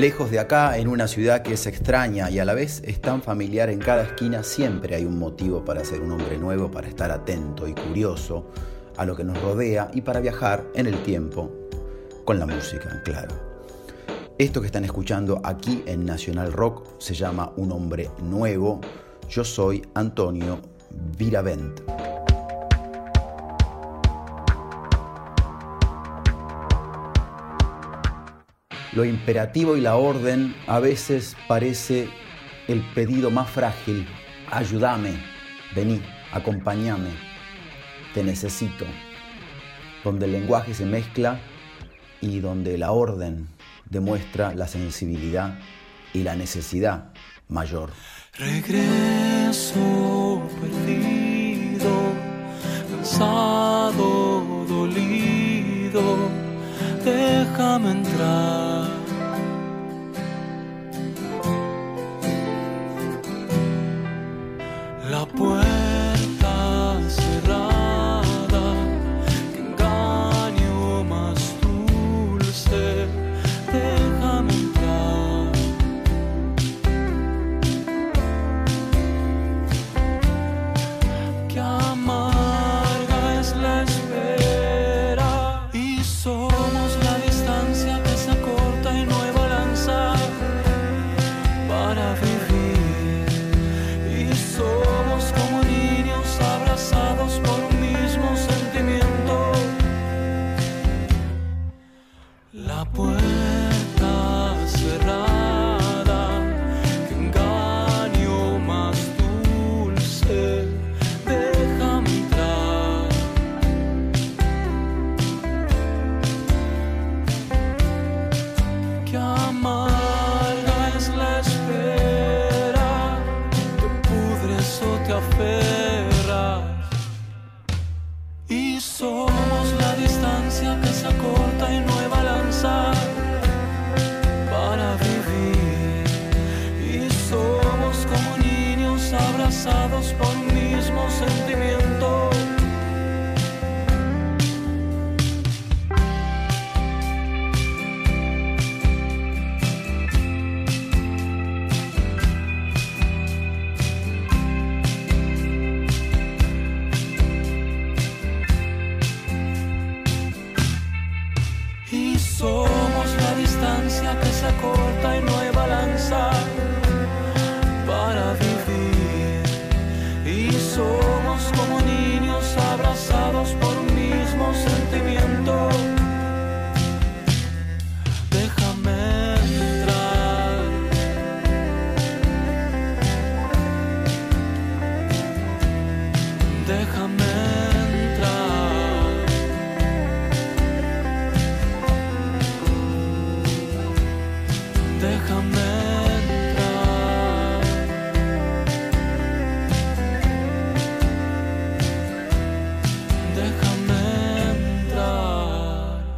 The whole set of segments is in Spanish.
Lejos de acá, en una ciudad que es extraña y a la vez es tan familiar en cada esquina, siempre hay un motivo para ser un hombre nuevo, para estar atento y curioso a lo que nos rodea y para viajar en el tiempo con la música, claro. Esto que están escuchando aquí en Nacional Rock se llama Un hombre nuevo. Yo soy Antonio Viravent. Lo imperativo y la orden a veces parece el pedido más frágil. Ayúdame, vení, acompáñame, te necesito. Donde el lenguaje se mezcla y donde la orden demuestra la sensibilidad y la necesidad mayor. Regreso perdido, cansado, dolido, déjame entrar.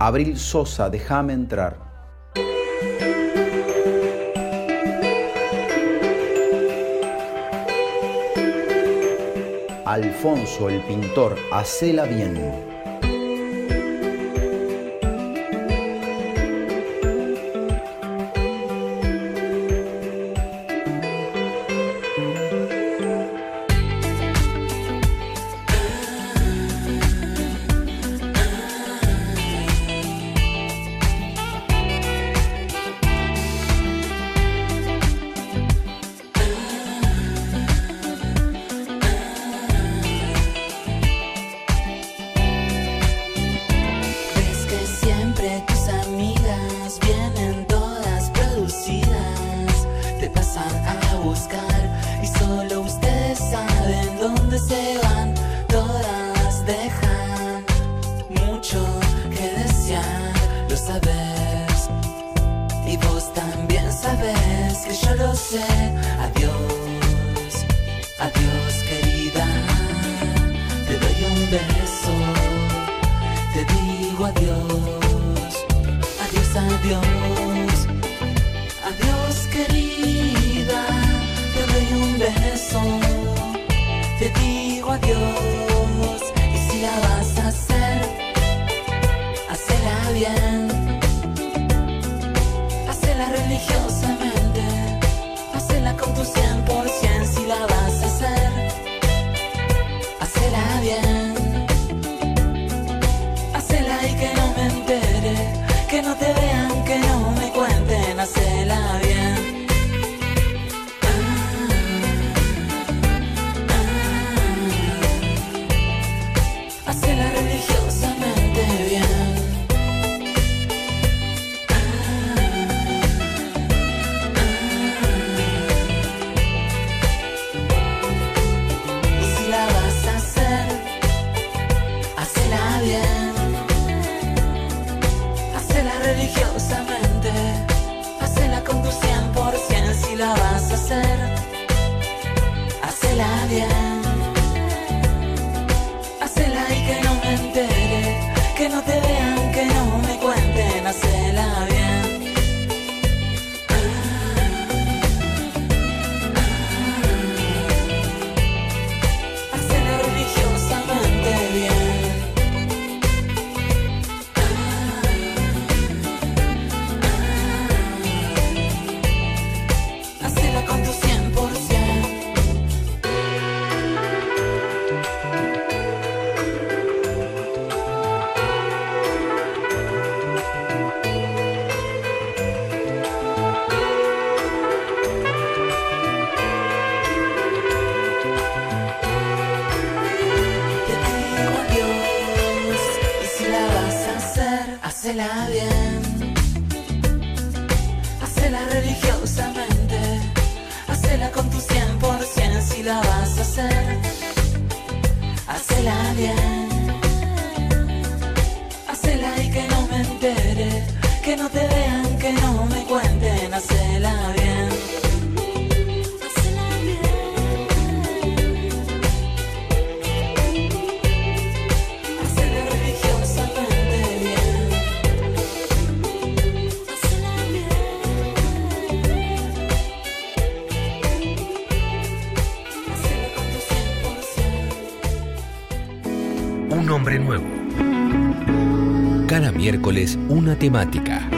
Abril Sosa, déjame entrar. Alfonso el pintor, hacela bien. Que no te vean, que no me cuenten, hacela bien. Hacela miércoles una temática.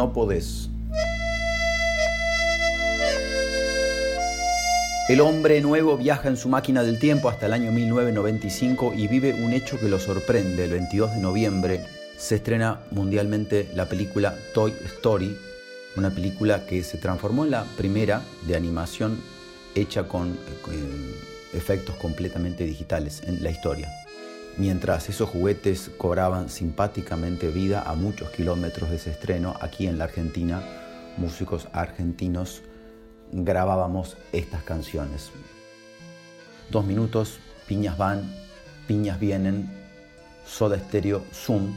No podés. El hombre nuevo viaja en su máquina del tiempo hasta el año 1995 y vive un hecho que lo sorprende. El 22 de noviembre se estrena mundialmente la película Toy Story, una película que se transformó en la primera de animación hecha con eh, efectos completamente digitales en la historia. Mientras esos juguetes cobraban simpáticamente vida a muchos kilómetros de ese estreno, aquí en la Argentina, músicos argentinos grabábamos estas canciones. Dos minutos, piñas van, piñas vienen, Soda Stereo, Zoom,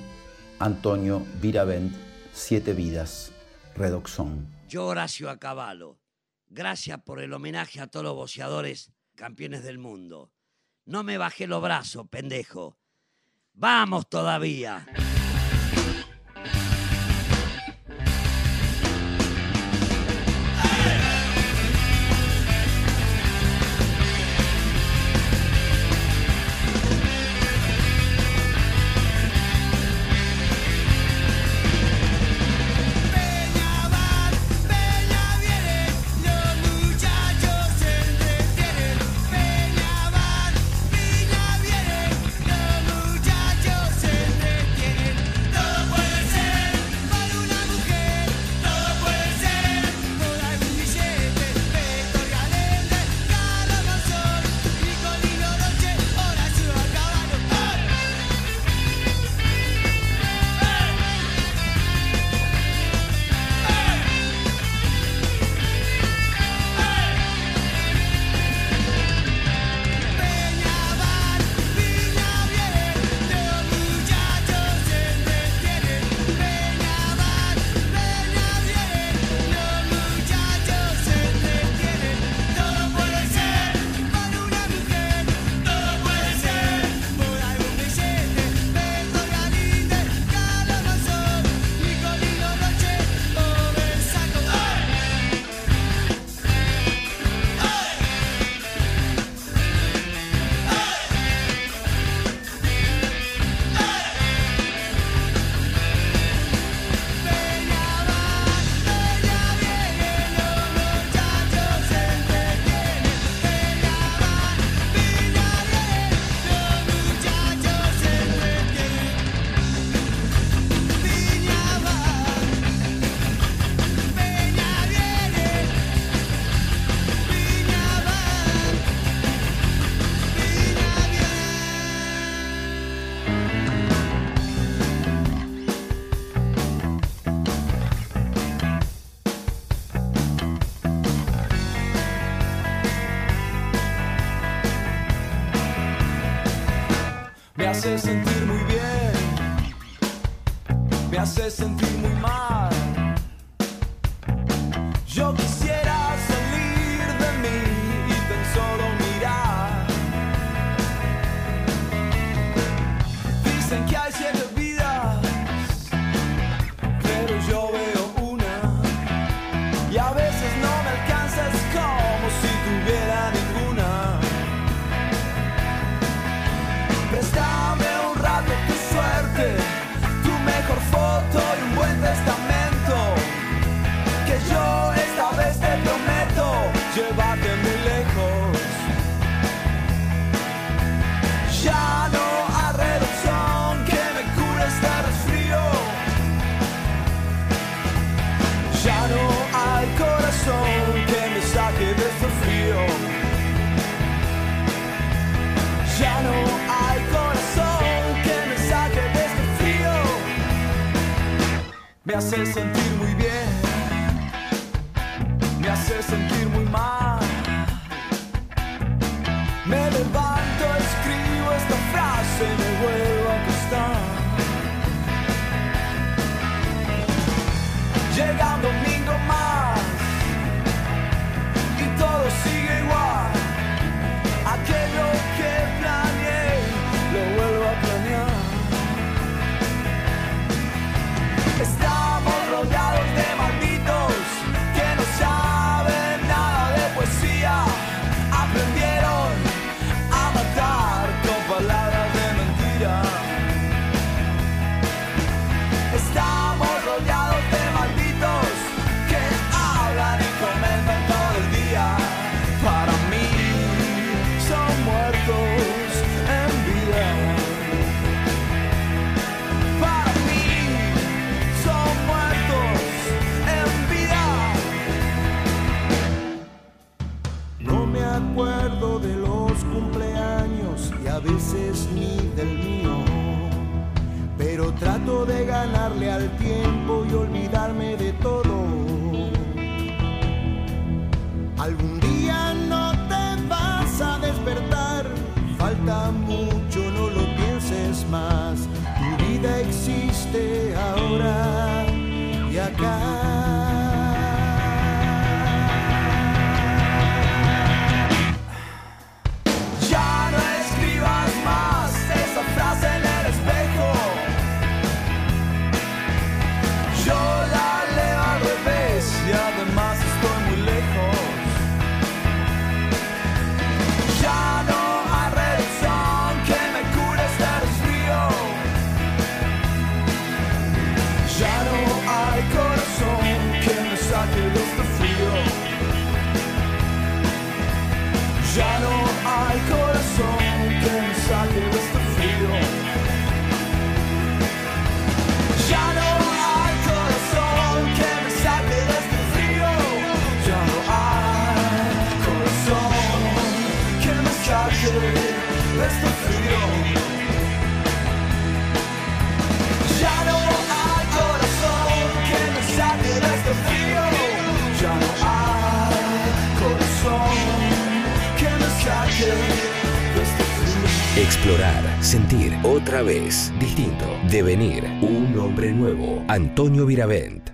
Antonio Viravent, Siete Vidas, Redoxón. Yo, Horacio Acabalo, gracias por el homenaje a todos los boceadores campeones del mundo. No me bajé los brazos, pendejo. Vamos todavía. Hace de ganarle al tiempo y olvidarme de Explorar, sentir, otra vez, distinto, devenir, un hombre nuevo. Antonio Viravent.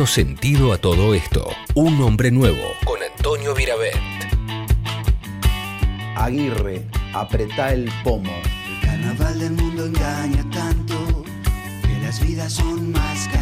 dando sentido a todo esto. Un hombre nuevo con Antonio Viravent. Aguirre, apretá el pomo. El carnaval del mundo engaña tanto que las vidas son más caras.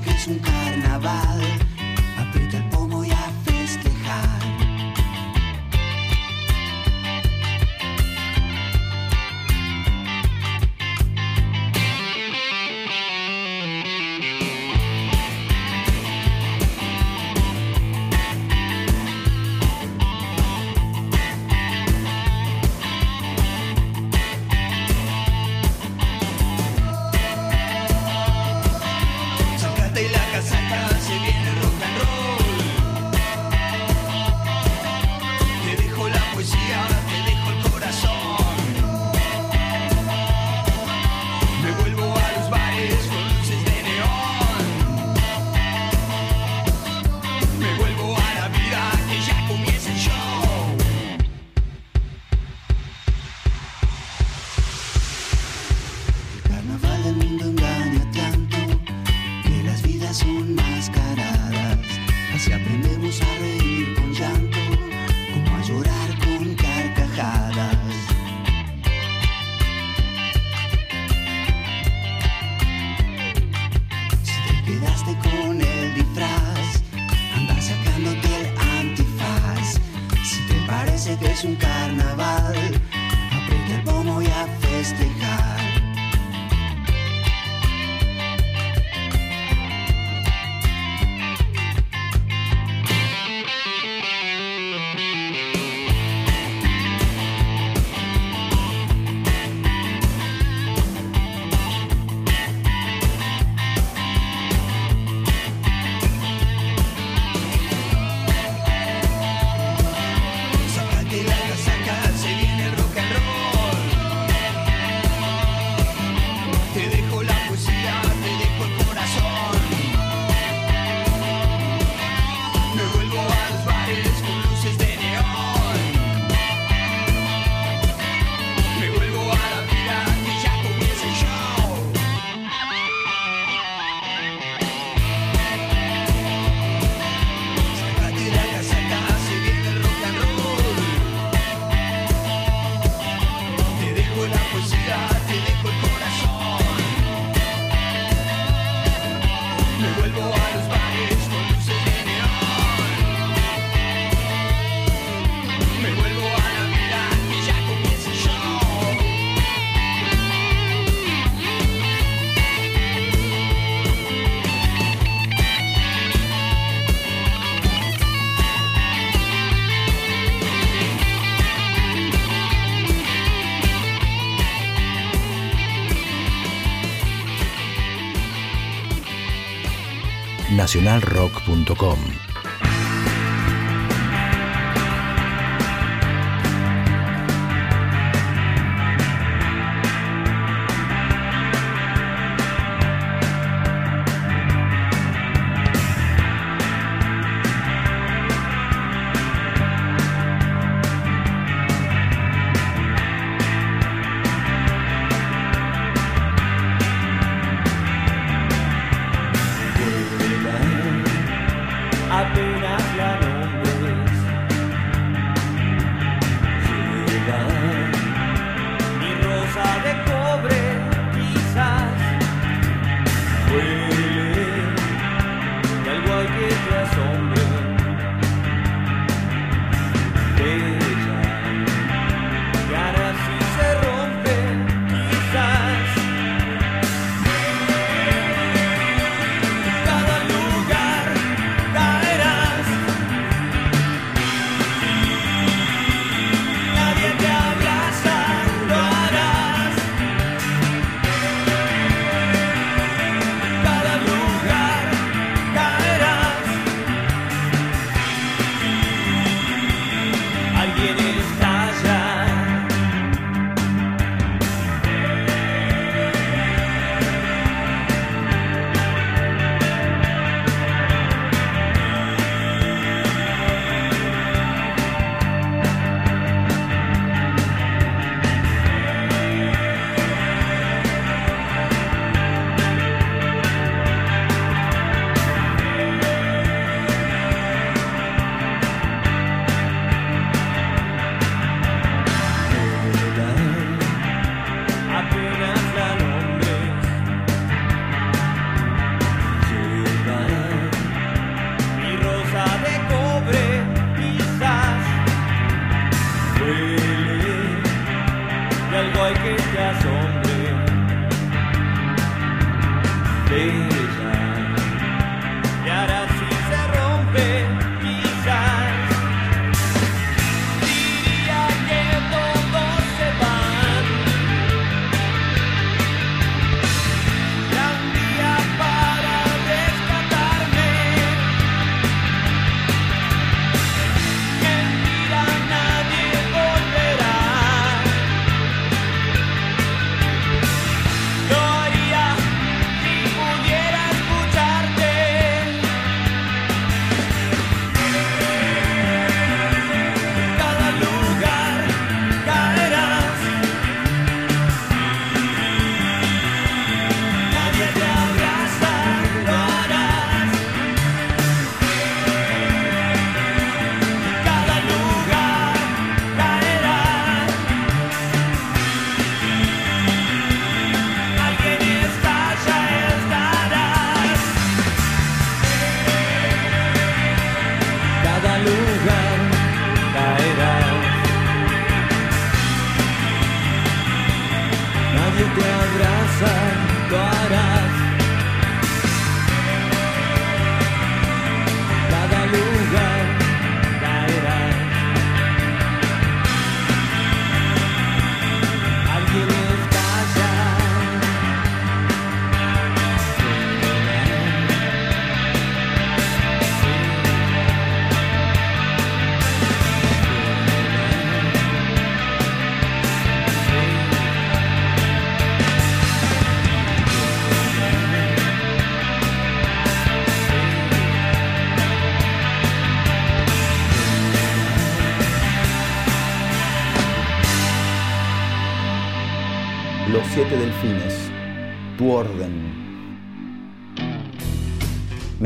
que es un nacionalrock.com.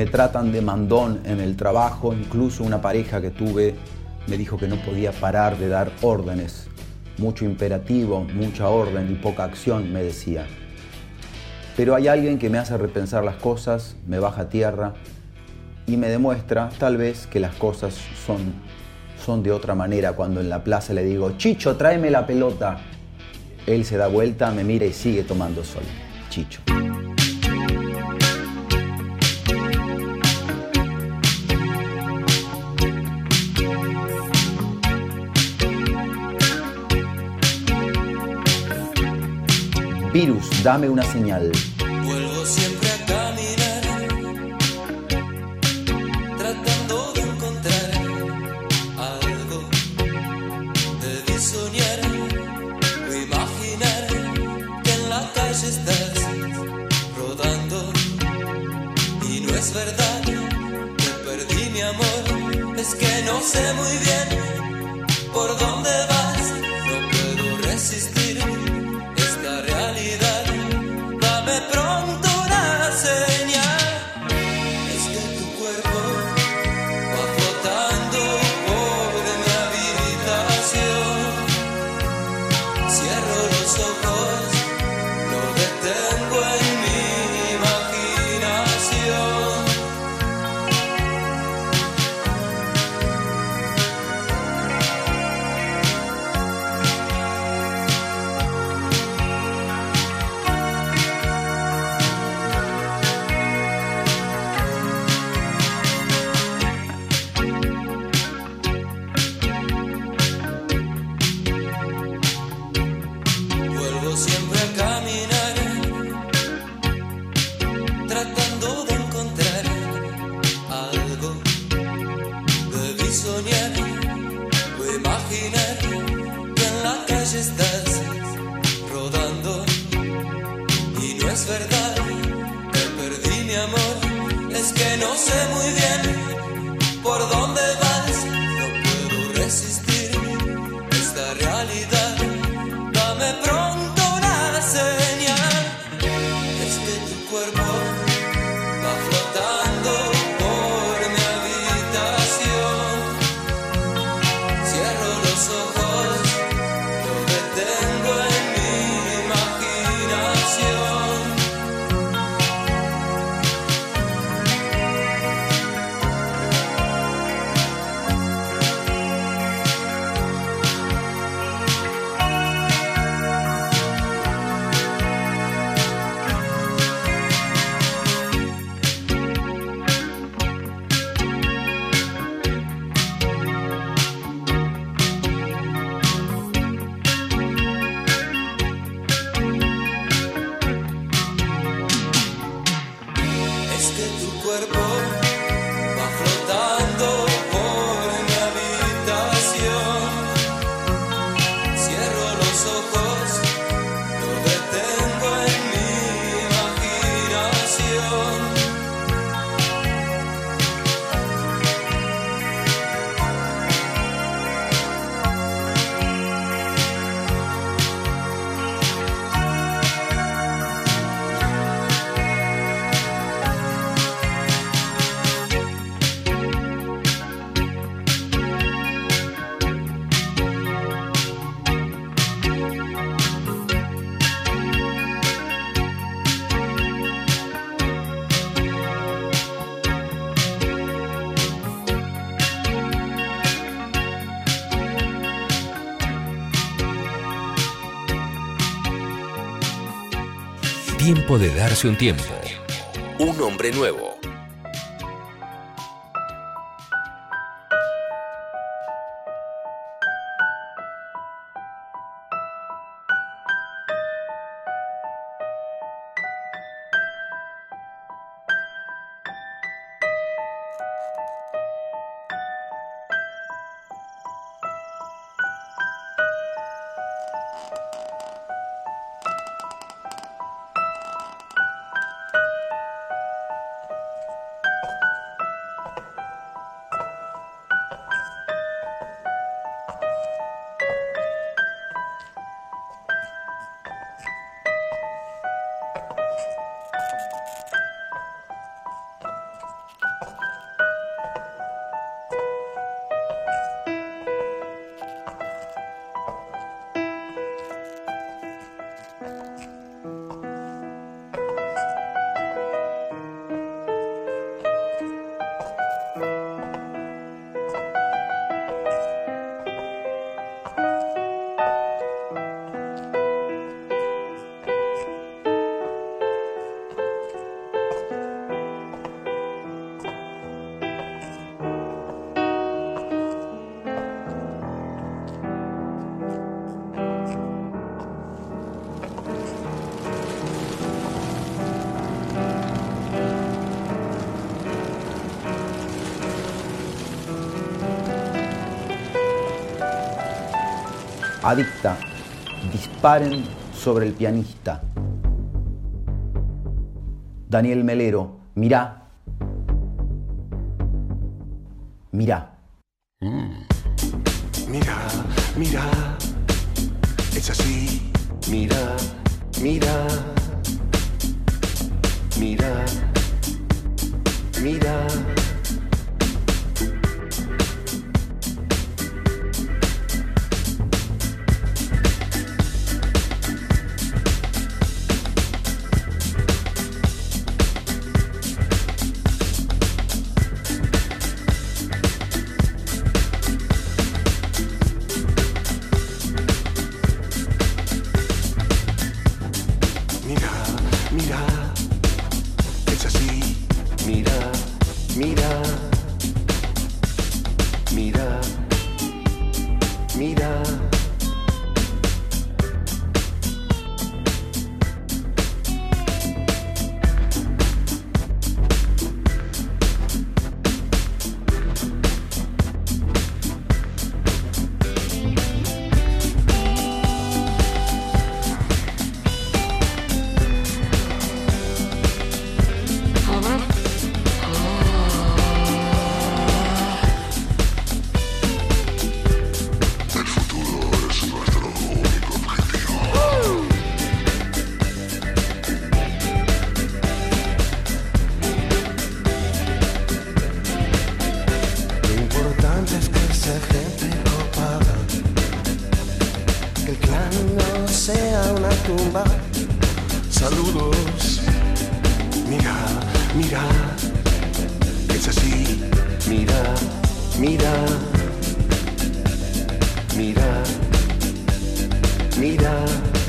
Me tratan de mandón en el trabajo, incluso una pareja que tuve me dijo que no podía parar de dar órdenes. Mucho imperativo, mucha orden y poca acción, me decía. Pero hay alguien que me hace repensar las cosas, me baja a tierra y me demuestra tal vez que las cosas son, son de otra manera cuando en la plaza le digo, Chicho, tráeme la pelota. Él se da vuelta, me mira y sigue tomando sol. Chicho. Virus, dame una señal. Vuelvo siempre a caminar, tratando de encontrar algo. Debí soñar o imaginar que en la calle estás rodando. Y no es verdad que perdí mi amor, es que no sé muy bien por dónde vas. Tiempo de darse un tiempo. Un hombre nuevo. Adicta, disparen sobre el pianista. Daniel Melero, mirá. Mirá. Tumba. Saludos, mira, mira, es así, mira, mira, mira, mira.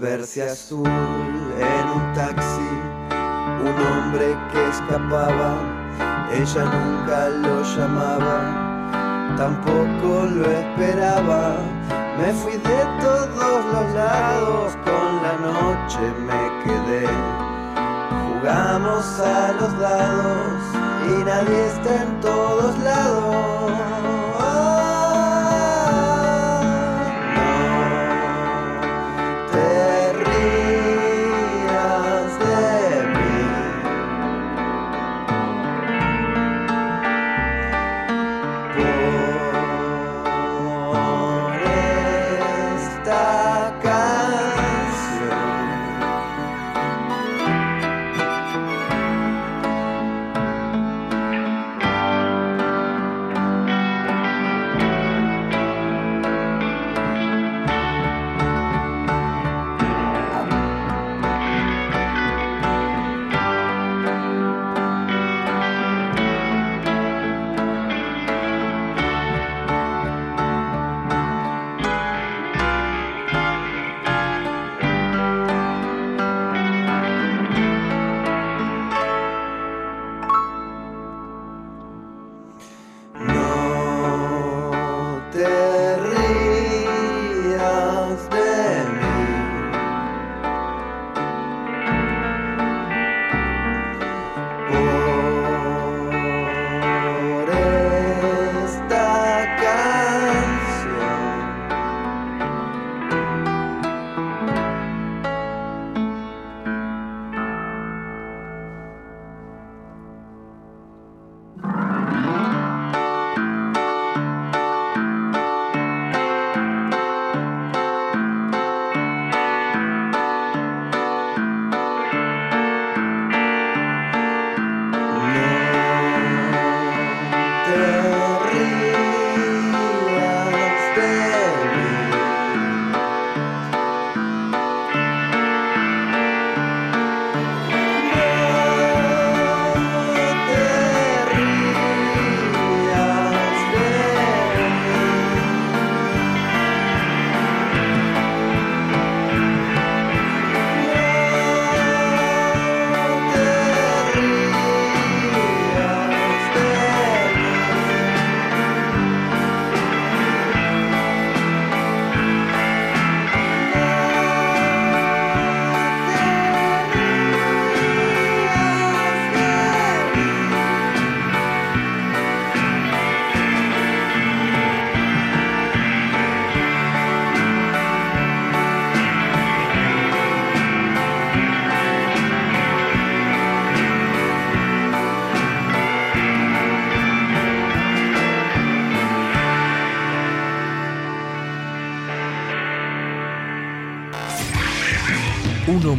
volverse azul en un taxi, un hombre que escapaba, ella nunca lo llamaba, tampoco lo esperaba, me fui de todos los lados, con la noche me quedé, jugamos a los dados y nadie está en todos lados.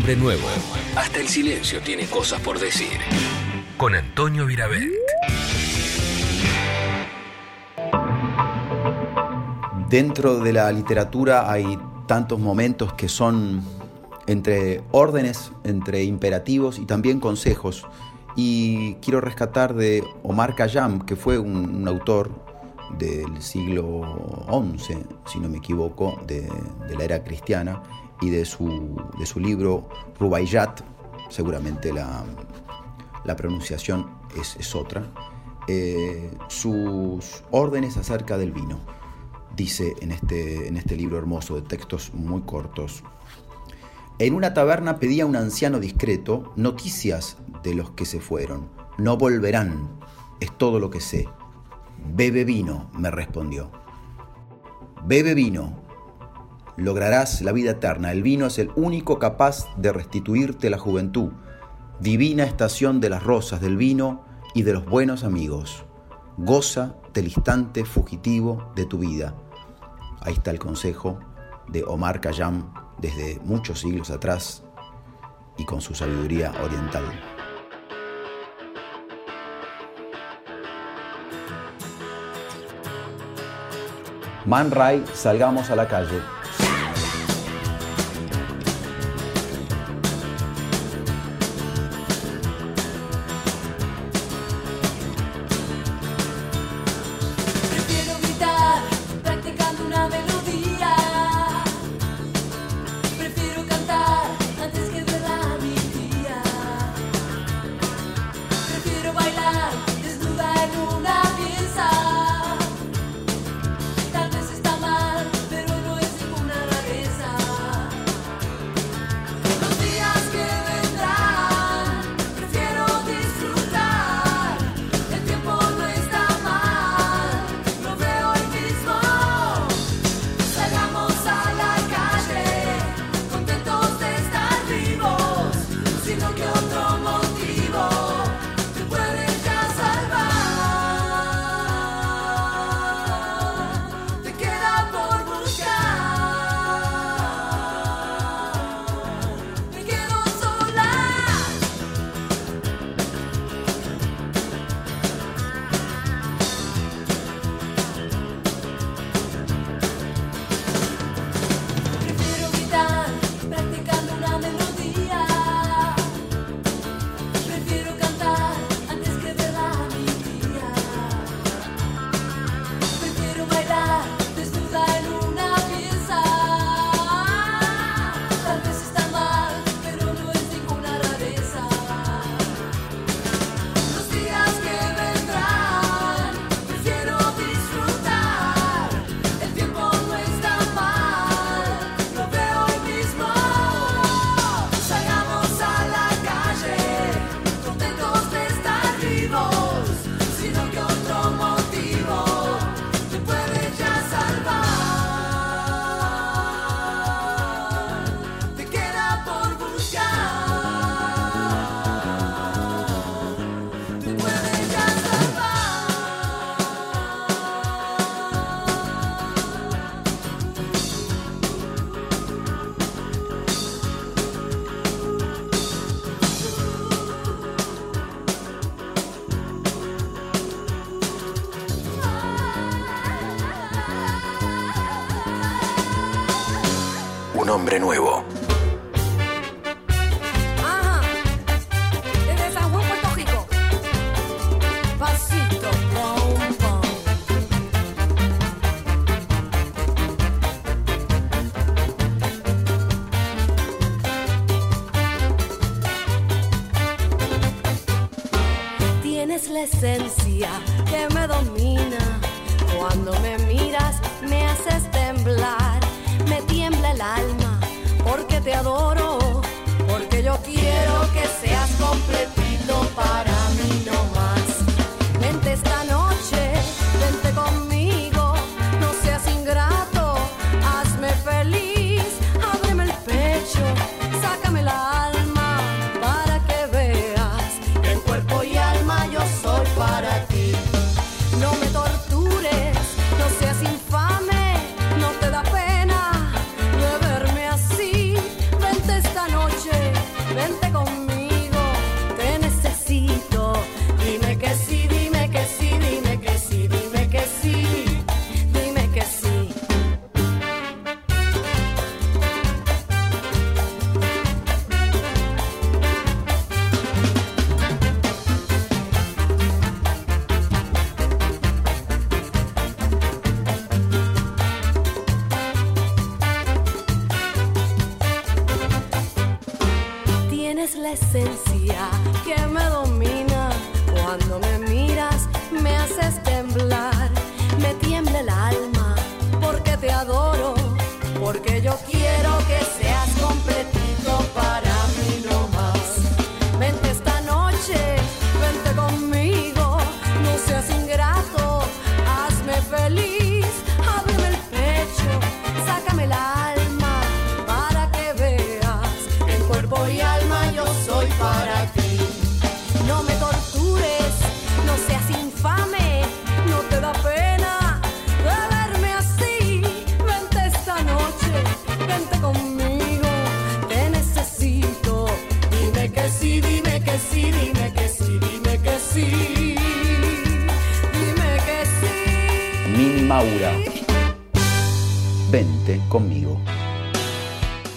Hombre nuevo. Hasta el silencio tiene cosas por decir. Con Antonio Viravent. Dentro de la literatura hay tantos momentos que son entre órdenes, entre imperativos y también consejos. Y quiero rescatar de Omar Khayyam, que fue un, un autor del siglo XI, si no me equivoco, de, de la era cristiana, y de su, de su libro Rubaiyat, seguramente la, la pronunciación es, es otra, eh, sus órdenes acerca del vino. Dice en este, en este libro hermoso de textos muy cortos, en una taberna pedía un anciano discreto noticias de los que se fueron. No volverán, es todo lo que sé. Bebe vino, me respondió. Bebe vino, lograrás la vida eterna. El vino es el único capaz de restituirte la juventud. Divina estación de las rosas, del vino y de los buenos amigos. Goza del instante fugitivo de tu vida. Ahí está el consejo de Omar Khayyam desde muchos siglos atrás y con su sabiduría oriental. Man Ray, salgamos a la calle. Un hombre nuevo.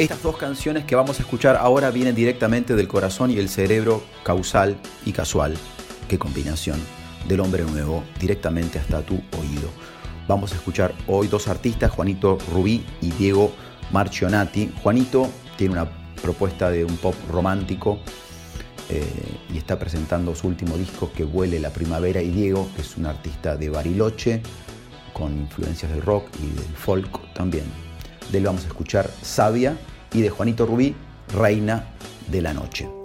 Estas dos canciones que vamos a escuchar ahora vienen directamente del corazón y el cerebro causal y casual. Qué combinación del hombre nuevo directamente hasta tu oído. Vamos a escuchar hoy dos artistas, Juanito Rubí y Diego Marchionati. Juanito tiene una propuesta de un pop romántico eh, y está presentando su último disco que huele la primavera y Diego, que es un artista de Bariloche con influencias del rock y del folk también. De él vamos a escuchar Sabia y de Juanito Rubí, Reina de la Noche.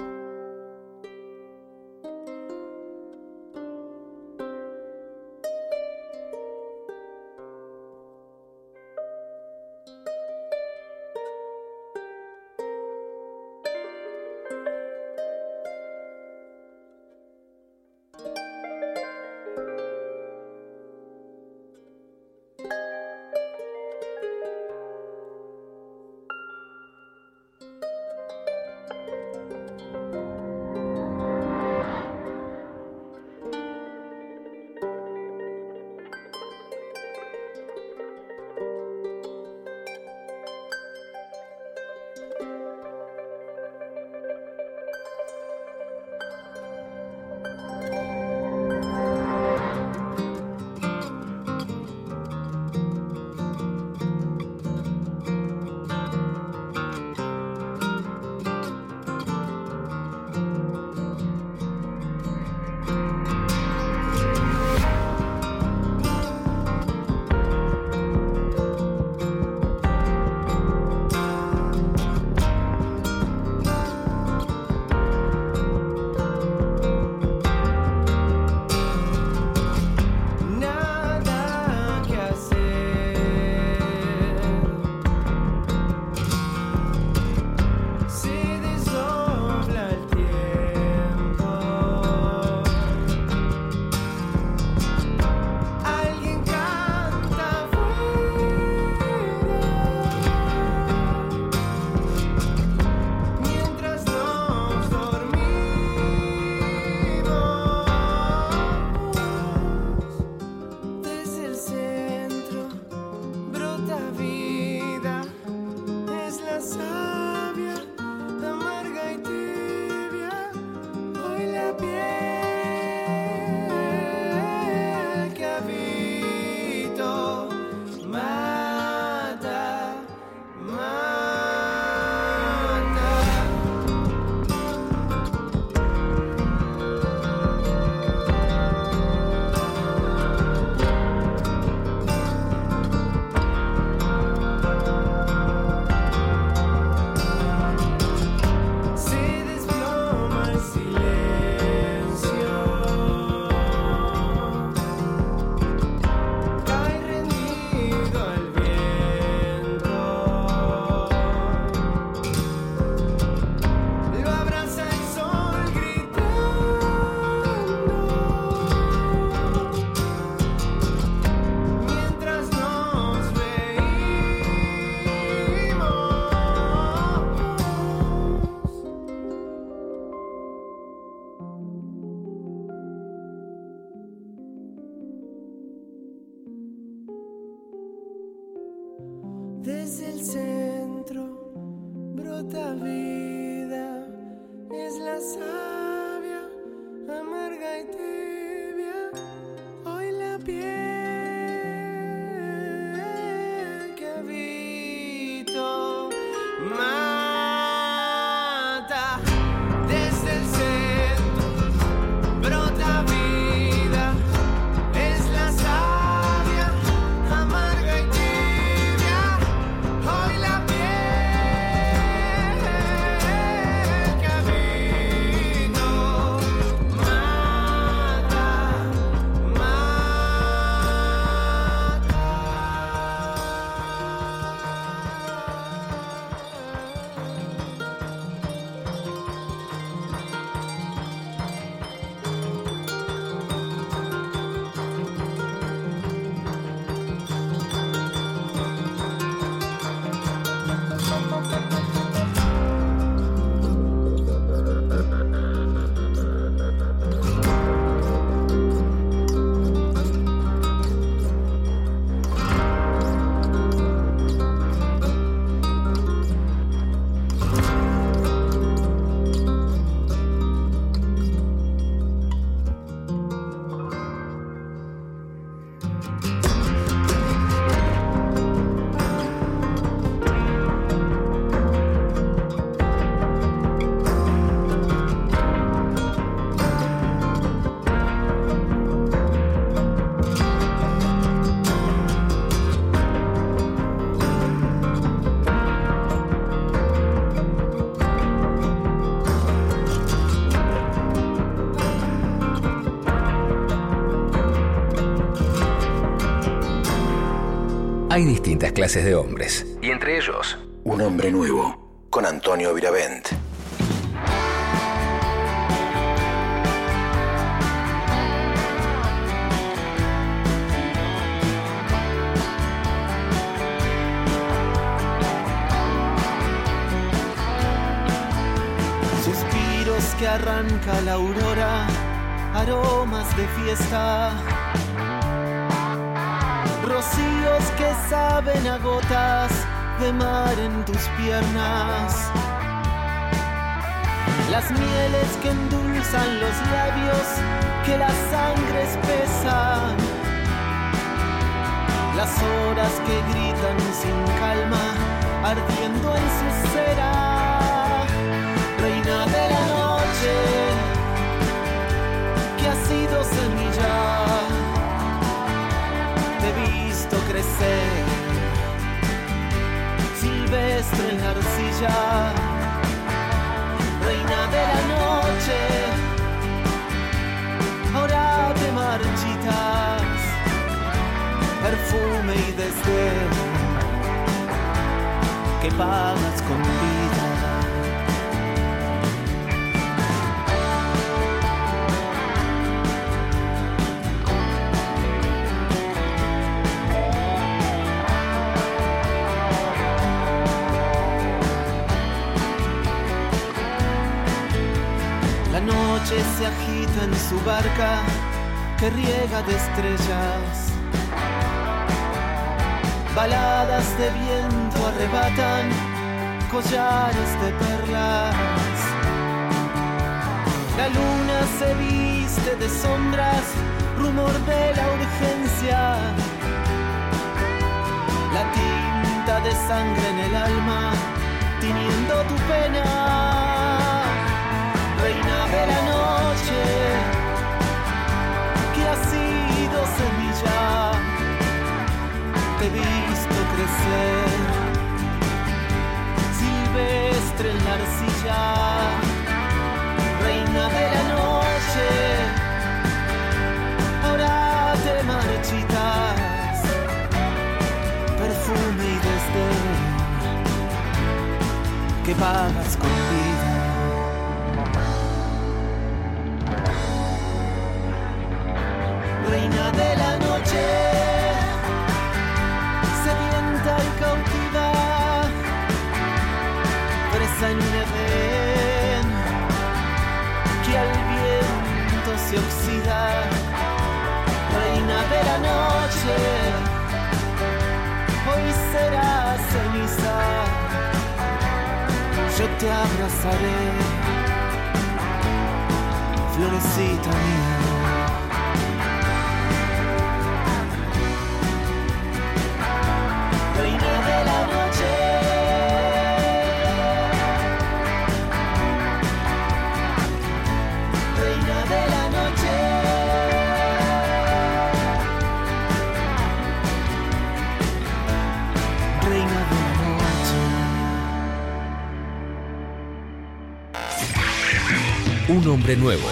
Hay distintas clases de hombres. Y entre ellos, Un hombre nuevo, con Antonio Viravent. Suspiros que arranca la aurora, aromas de fiesta. Que saben a gotas de mar en tus piernas. Las mieles que endulzan los labios, que la sangre espesa. Las horas que gritan sin calma, ardiendo en su cera reina de la noche, que ha sido semilla, silvestre en la arcilla, reina de la noche, ahora te marchitas, perfume y desdén, que pagas con noche se agita en su barca que riega de estrellas. Baladas de viento arrebatan collares de perlas. La luna se viste de sombras, rumor de la urgencia. La tinta de sangre en el alma, tiñendo tu pena reina noche, que ha sido semilla, te he visto crecer, silvestre en la arcilla, reina de la noche, ahora te marchitas, perfume y desdén, que pagas con noche, sedienta y cautiva, presa en un edén que al viento se oxida, reina de la noche, hoy será ceniza. Te abrazaré, florecita mía. Un hombre nuevo.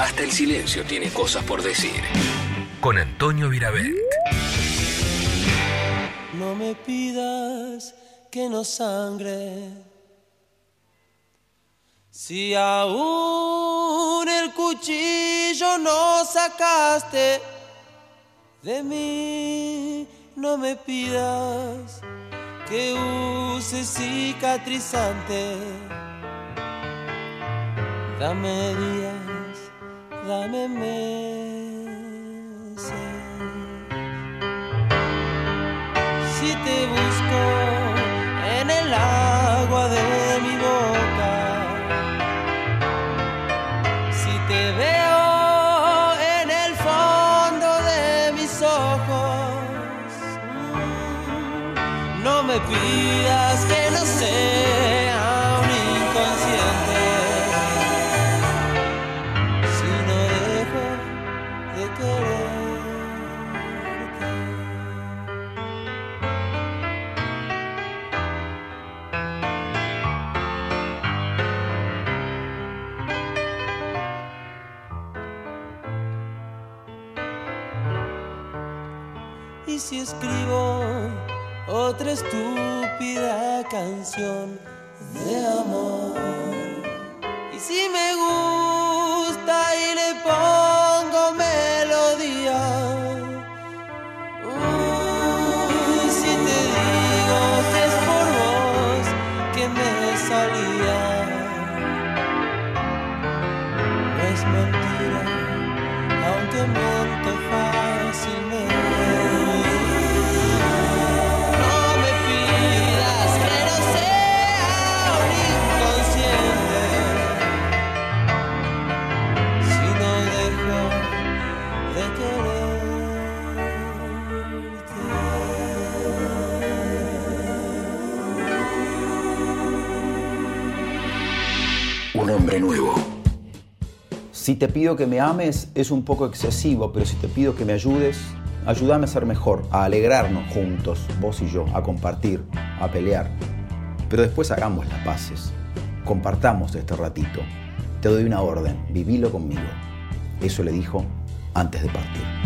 Hasta el silencio tiene cosas por decir. Con Antonio Virabet. No me pidas que no sangre. Si aún el cuchillo no sacaste de mí, no me pidas que use cicatrizante. Dame días, dame meses. Si te busco en el agua de mi boca, si te veo en el fondo de mis ojos, no me pidas que si escribo otra estúpida canción de amor. Y si me gusta y le pongo melodía. Uy, si te digo que es por vos que me salía. No es mentira, aunque miento Un hombre nuevo. Si te pido que me ames es un poco excesivo, pero si te pido que me ayudes, ayúdame a ser mejor, a alegrarnos juntos, vos y yo, a compartir, a pelear. Pero después hagamos las paces, compartamos este ratito. Te doy una orden, vivilo conmigo. Eso le dijo antes de partir.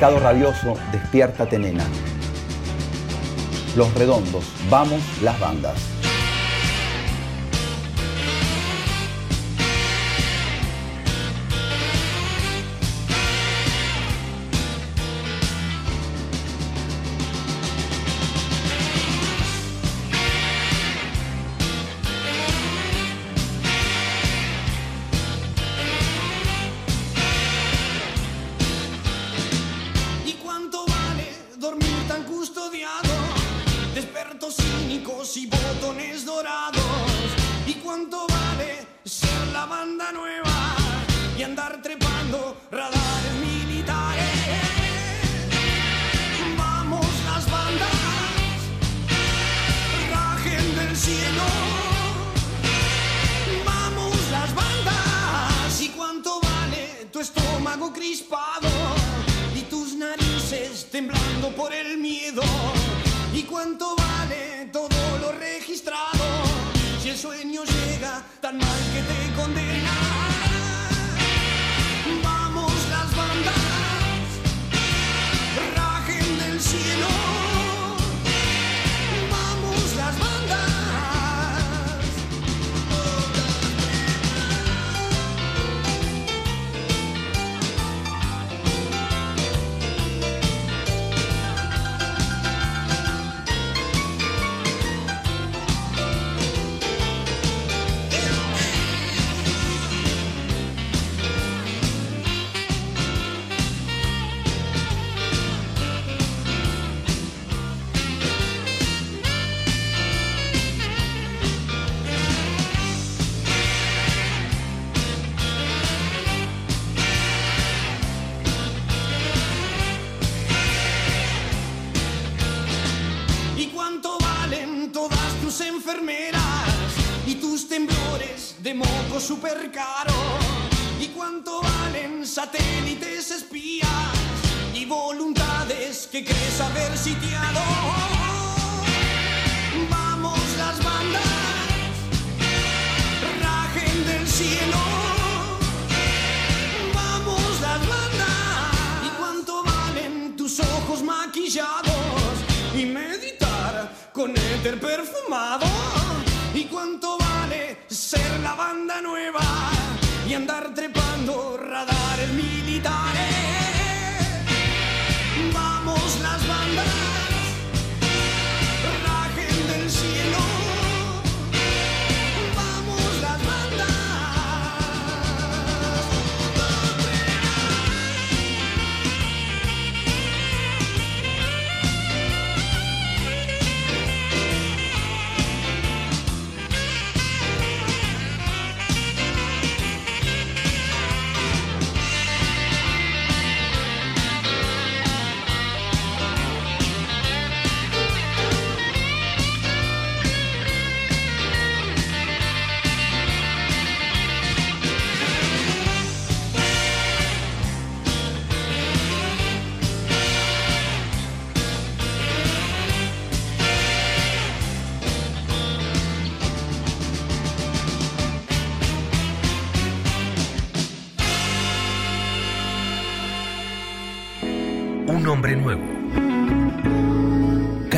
Pescado rabioso, despiértate nena. Los redondos, vamos las bandas.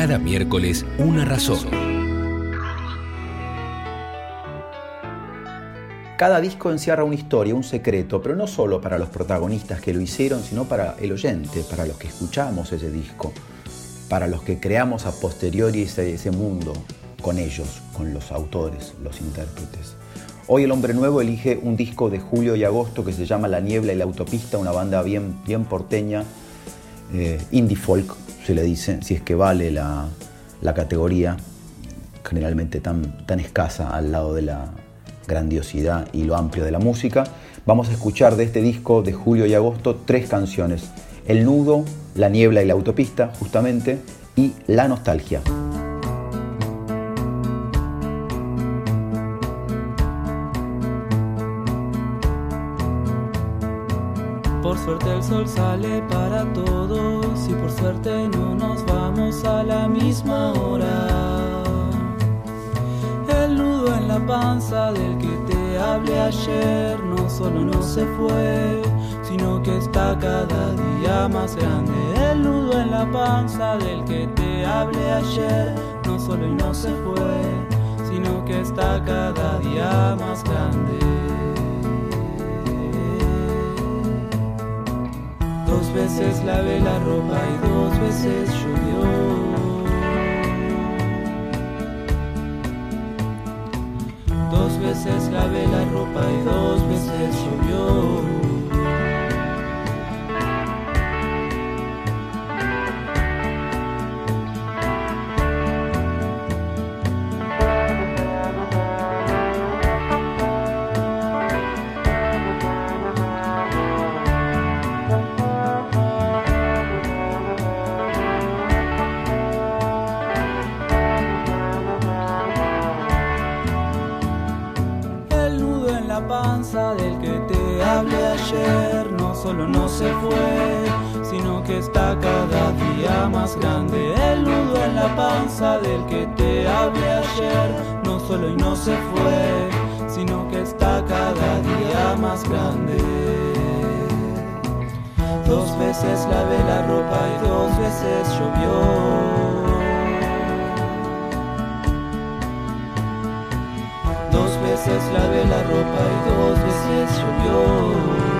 Cada miércoles una razón. Cada disco encierra una historia, un secreto, pero no solo para los protagonistas que lo hicieron, sino para el oyente, para los que escuchamos ese disco, para los que creamos a posteriori ese, mundo con ellos, con los autores, los intérpretes. Hoy el hombre nuevo elige un disco de julio y agosto que se llama La Niebla y la Autopista, una banda bien, bien porteña, eh, indie folk se le dice, si es que vale la, la categoría, generalmente tan, tan escasa al lado de la grandiosidad y lo amplio de la música. Vamos a escuchar de este disco de julio y agosto tres canciones, El Nudo, La Niebla y la Autopista, justamente, y La Nostalgia. Por suerte el sol sale para todos misma hora. El nudo en la panza del que te hablé ayer no solo no se fue, sino que está cada día más grande. El nudo en la panza del que te hablé ayer, no solo no se fue, sino que está cada día más grande. Dos veces lavé la ropa y dos veces llovió. Veces lavé la ropa y dos veces llovió. Veces lavé la ropa y dos veces llovió. Dos veces lavé la ropa y dos veces llovió.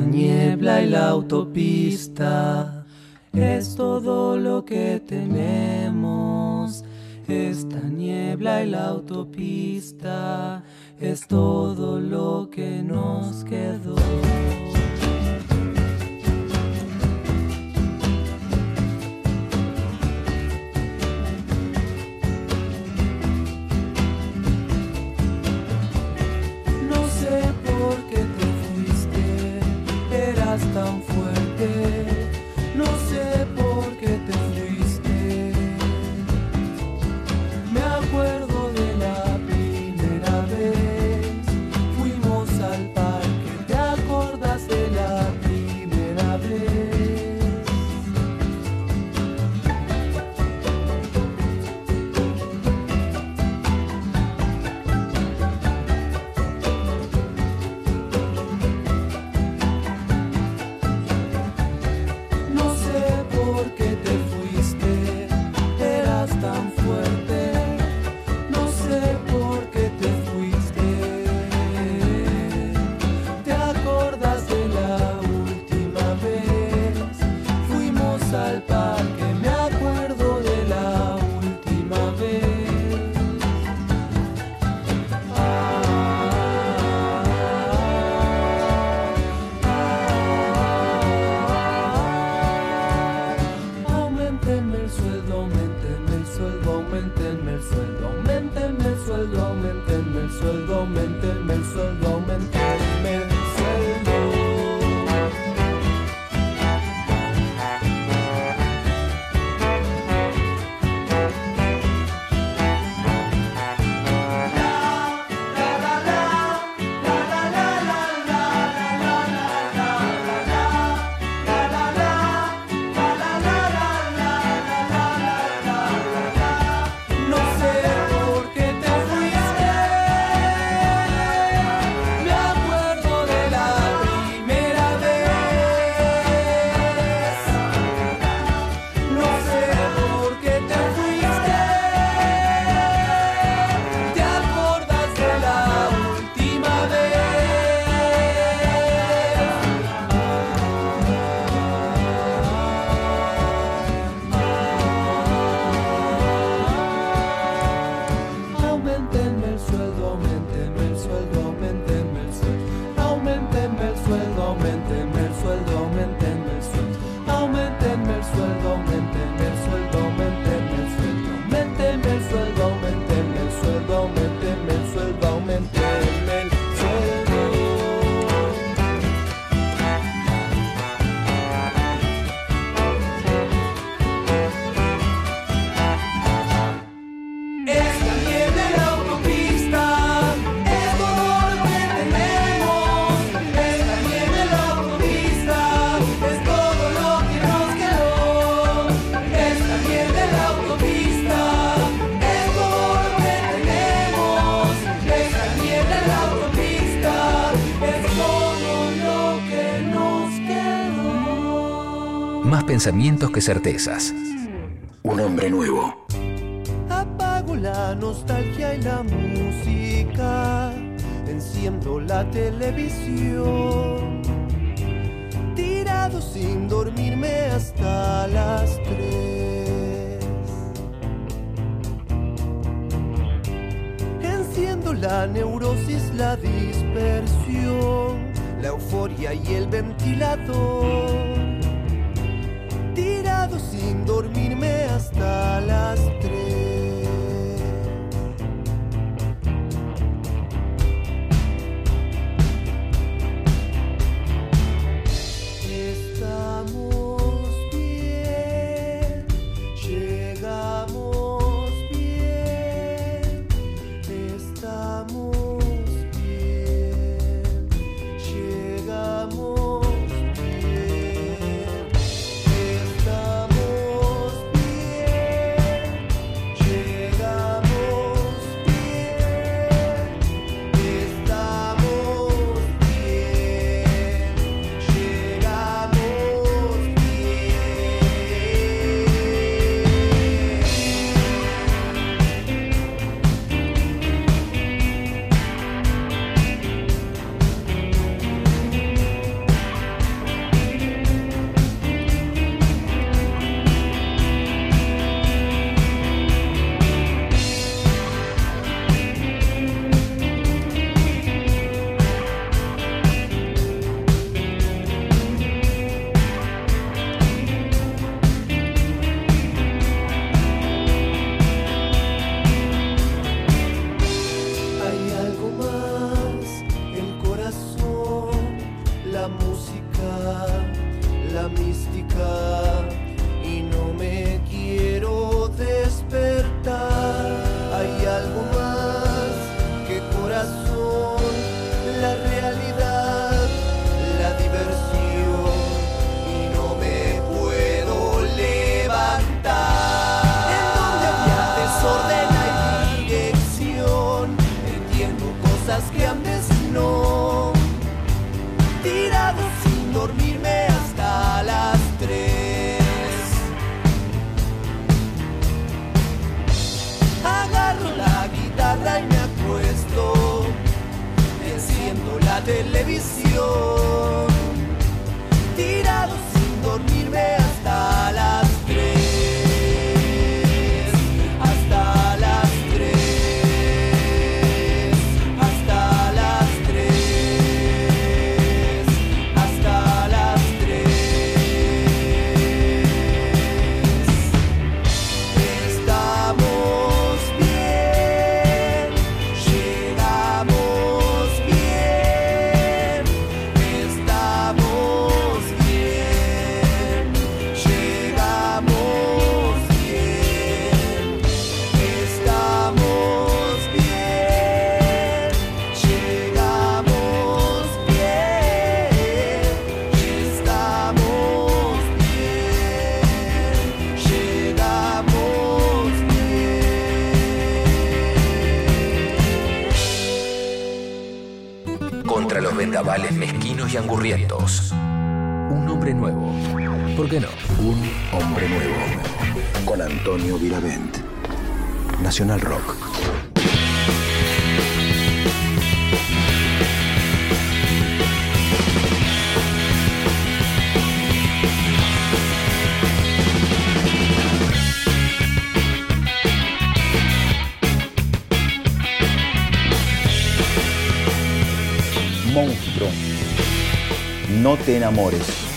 Niebla y la autopista es todo lo que tenemos. Esta niebla y la autopista es todo que certezas. desordena y dirección. Entiendo cosas que antes no. Tirado sin dormirme hasta las tres. Agarro la guitarra y me acuesto. Enciendo la televisión. por qué no? Un hombre nuevo. Con Antonio Viravent. Nacional Rock. Monstruo. No te enamores.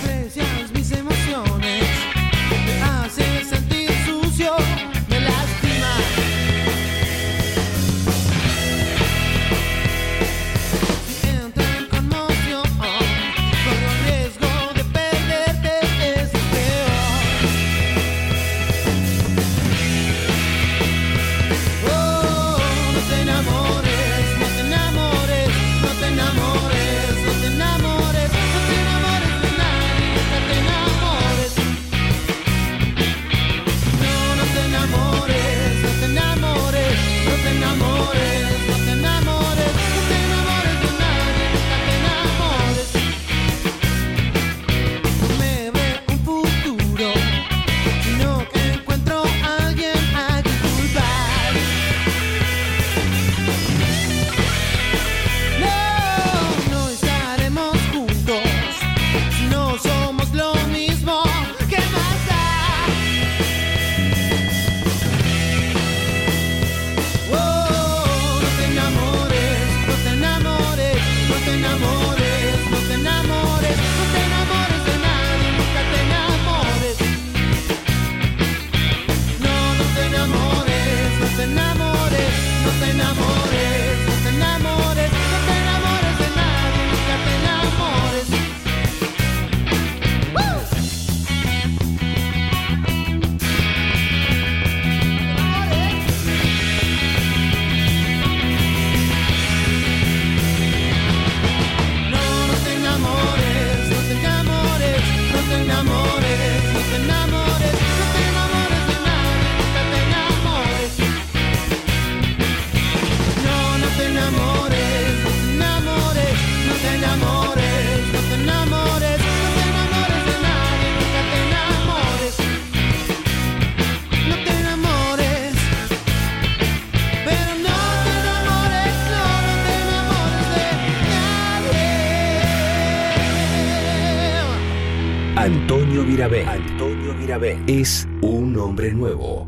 es un hombre nuevo.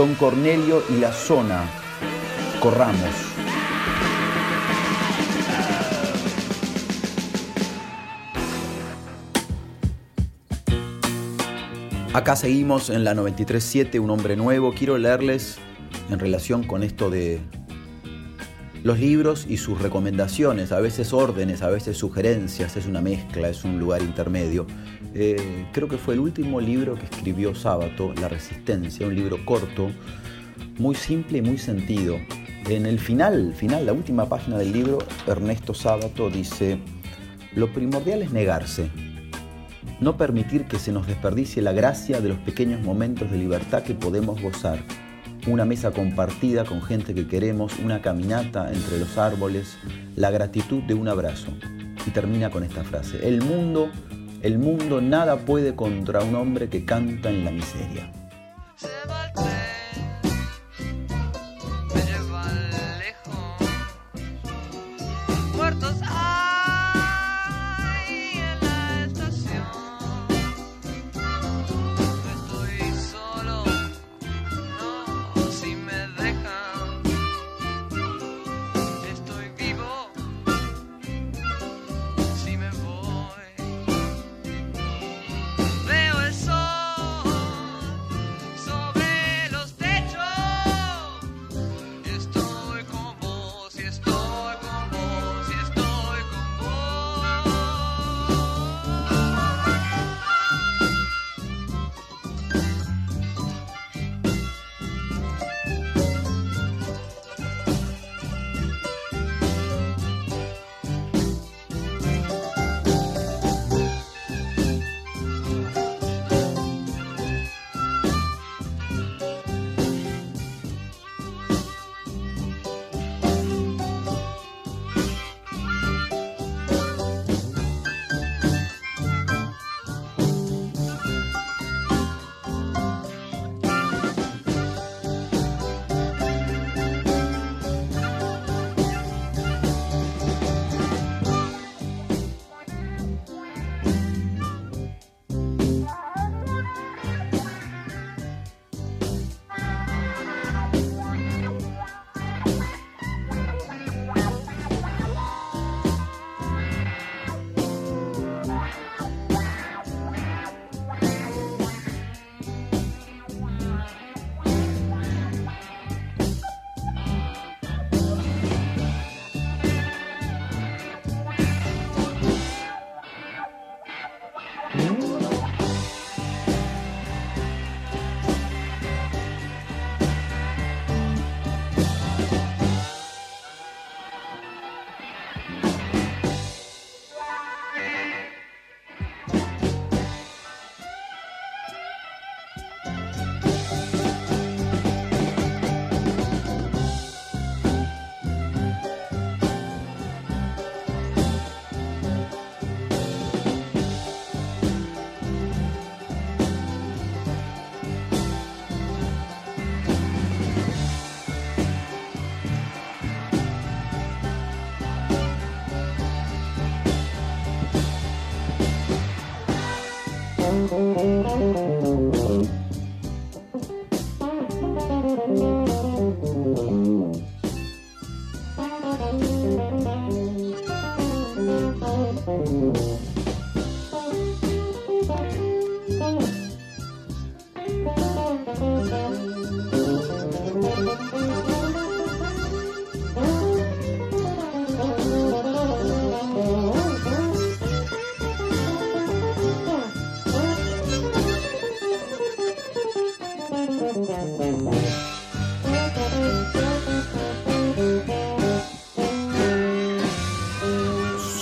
Don Cornelio y la zona. Corramos. Acá seguimos en la 93.7, un hombre nuevo. Quiero leerles en relación con esto de los libros y sus recomendaciones, a veces órdenes, a veces sugerencias, es una mezcla, es un lugar intermedio. Eh, creo que fue el último libro que escribió Sábato, La Resistencia, un libro corto, muy simple y muy sentido. En el final, final, la última página del libro, Ernesto Sábato dice, lo primordial es negarse, no permitir que se nos desperdicie la gracia de los pequeños momentos de libertad que podemos gozar una mesa compartida con gente que queremos, una caminata entre los árboles, la gratitud de un abrazo. Y termina con esta frase, el mundo, el mundo nada puede contra un hombre que canta en la miseria.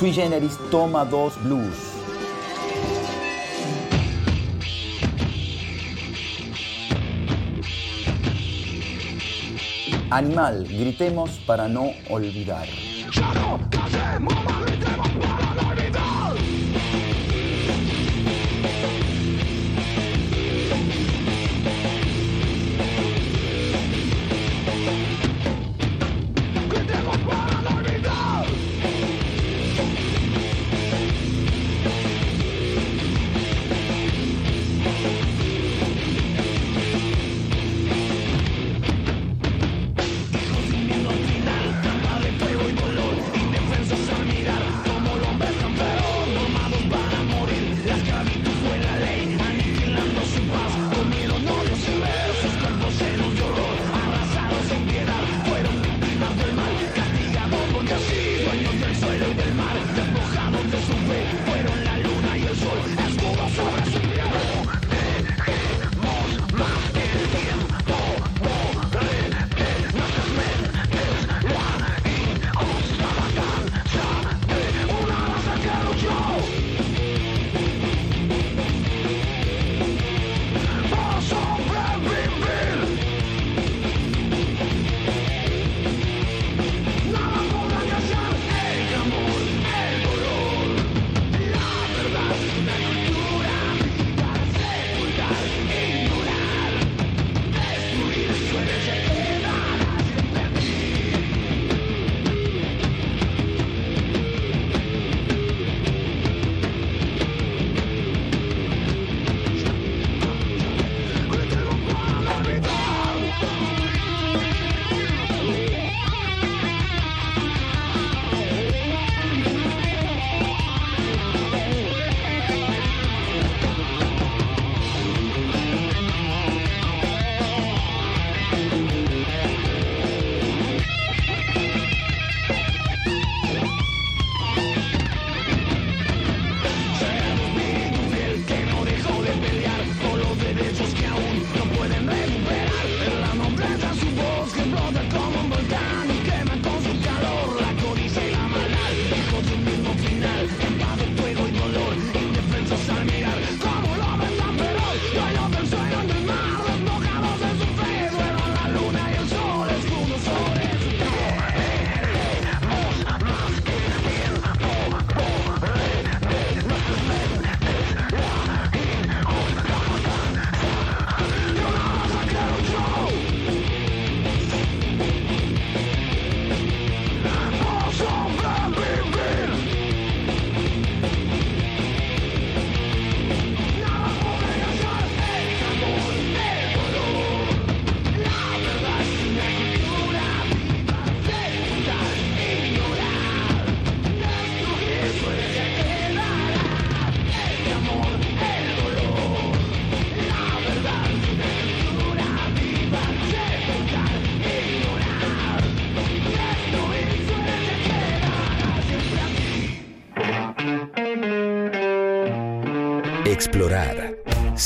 Sui Generis toma dos blues. Animal, gritemos para no olvidar.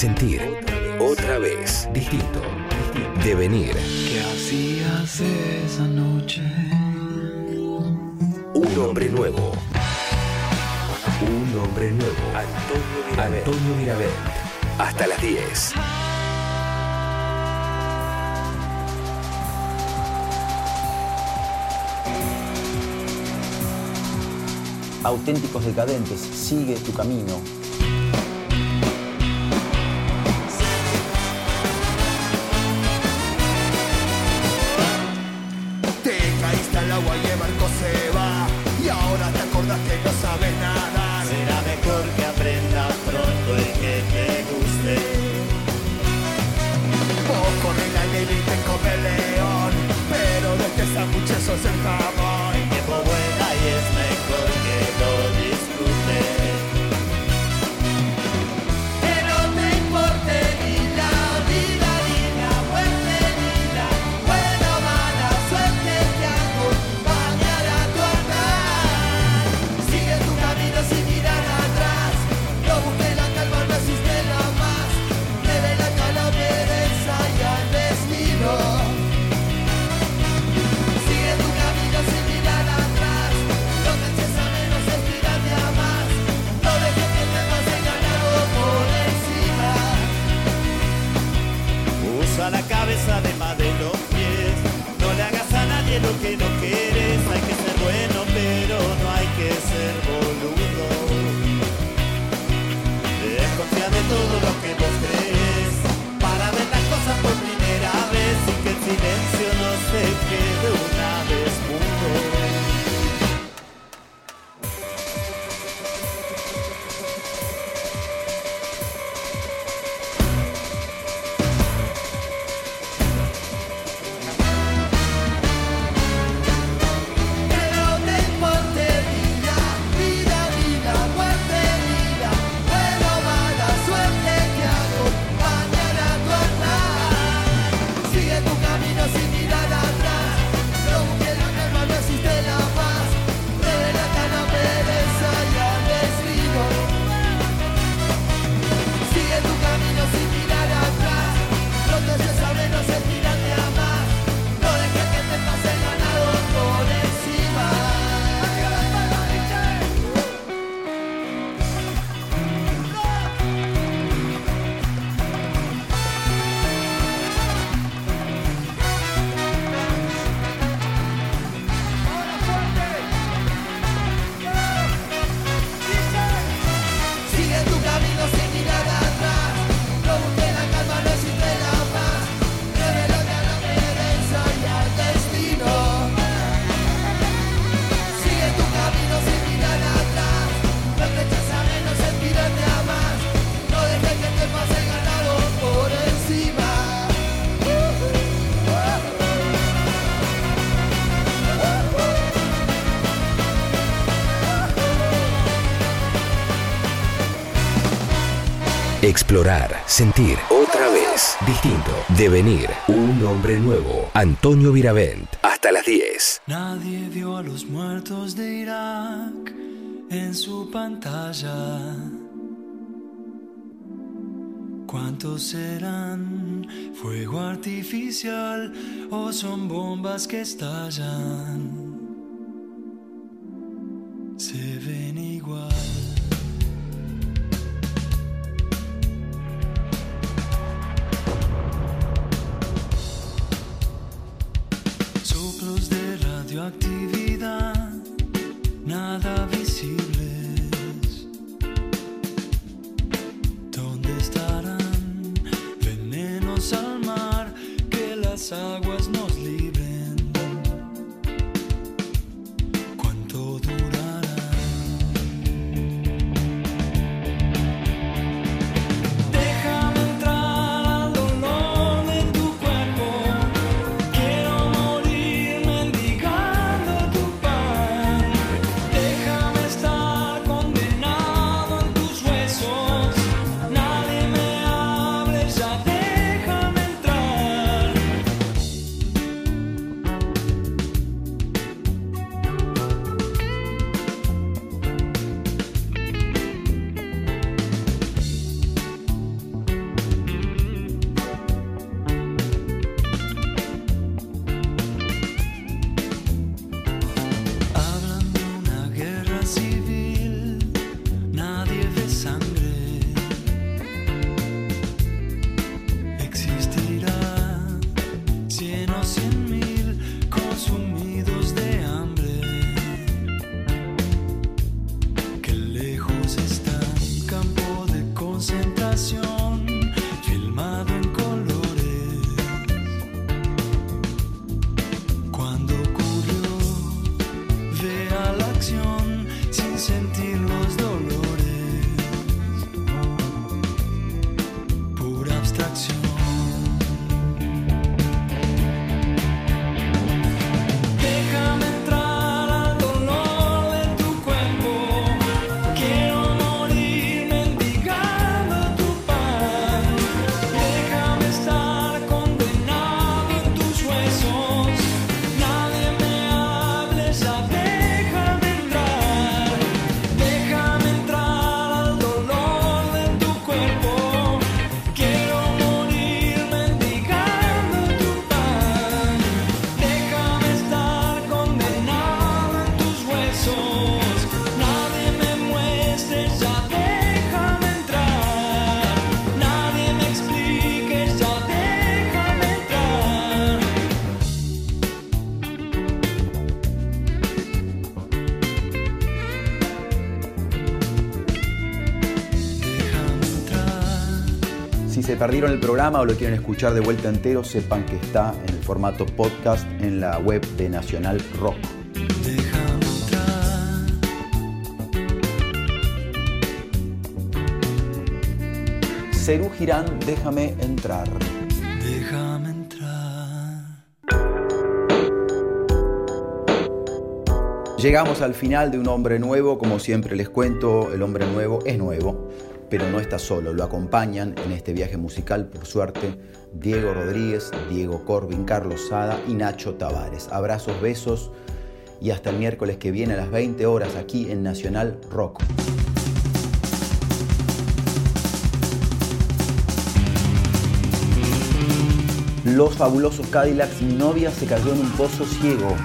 sentir. Otra vez. Distinto. Devenir. ¿Qué hacías esa noche? Un hombre nuevo. Un hombre nuevo. Antonio Mirabel. Antonio Mirabel. Hasta las 10. Auténticos decadentes, sigue tu camino. Explorar, sentir. Otra vez. Distinto. Devenir. Un nombre nuevo. Antonio Viravent. Hasta las 10. Nadie vio a los muertos de Irak en su pantalla. ¿Cuántos serán? ¿Fuego artificial o son bombas que estallan? Se ve perdieron el programa o lo quieren escuchar de vuelta entero, sepan que está en el formato podcast en la web de Nacional Rock. Cerú Girán, déjame entrar. Déjame entrar. Llegamos al final de Un Hombre Nuevo, como siempre les cuento, el hombre nuevo es nuevo, pero no está solo, lo acompañan en este viaje musical, por suerte, Diego Rodríguez, Diego Corbin, Carlos Sada y Nacho Tavares. Abrazos, besos y hasta el miércoles que viene a las 20 horas aquí en Nacional Rock. Los fabulosos Cadillacs, mi novia se cayó en un pozo ciego.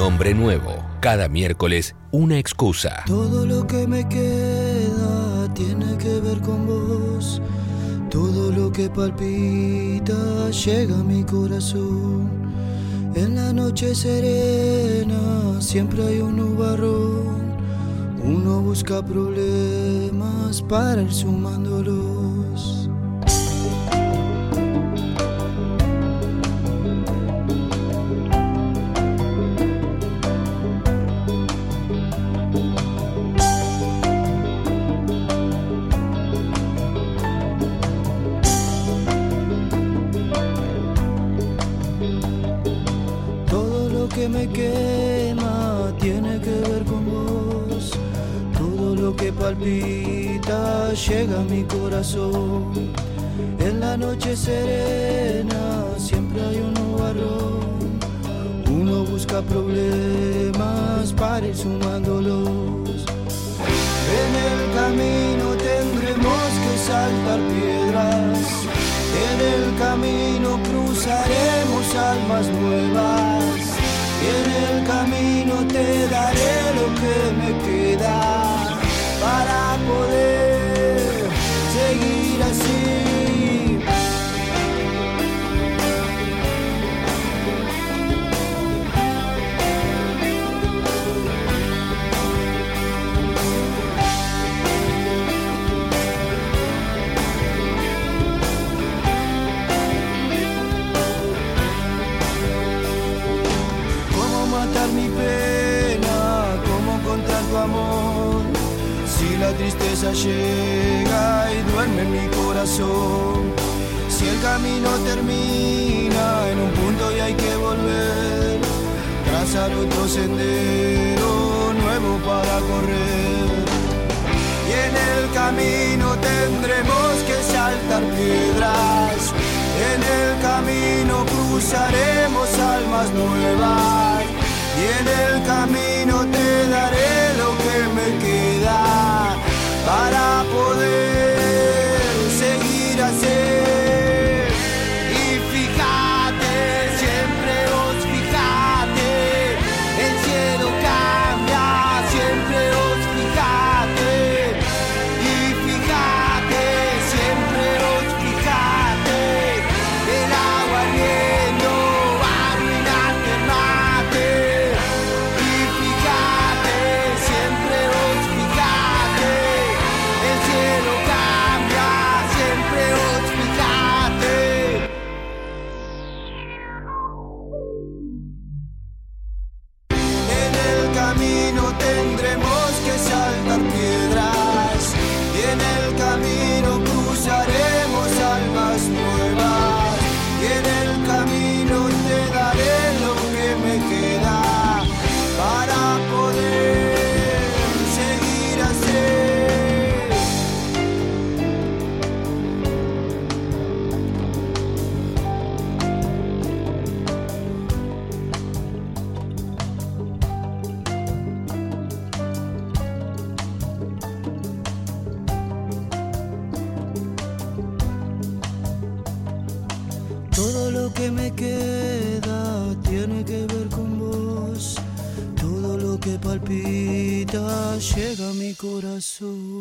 Un hombre nuevo. Cada miércoles, una excusa. Todo lo que me queda tiene que ver con vos. Todo lo que palpita llega a mi corazón. En la noche serena siempre hay un nubarrón. Uno busca problemas para ir sumándolos. En la noche serena siempre hay un nubarrón. Uno busca problemas para ir sumándolos. En el camino tendremos que saltar piedras. En el camino cruzaremos almas nuevas. En el camino te daré lo que llega y duerme en mi corazón. Si el camino termina en un punto y hay que volver. Trazar otro sendero nuevo para correr. Y en el camino tendremos que saltar piedras. En el camino cruzaremos almas nuevas. Y en el camino te daré lo que me queda para poder Todo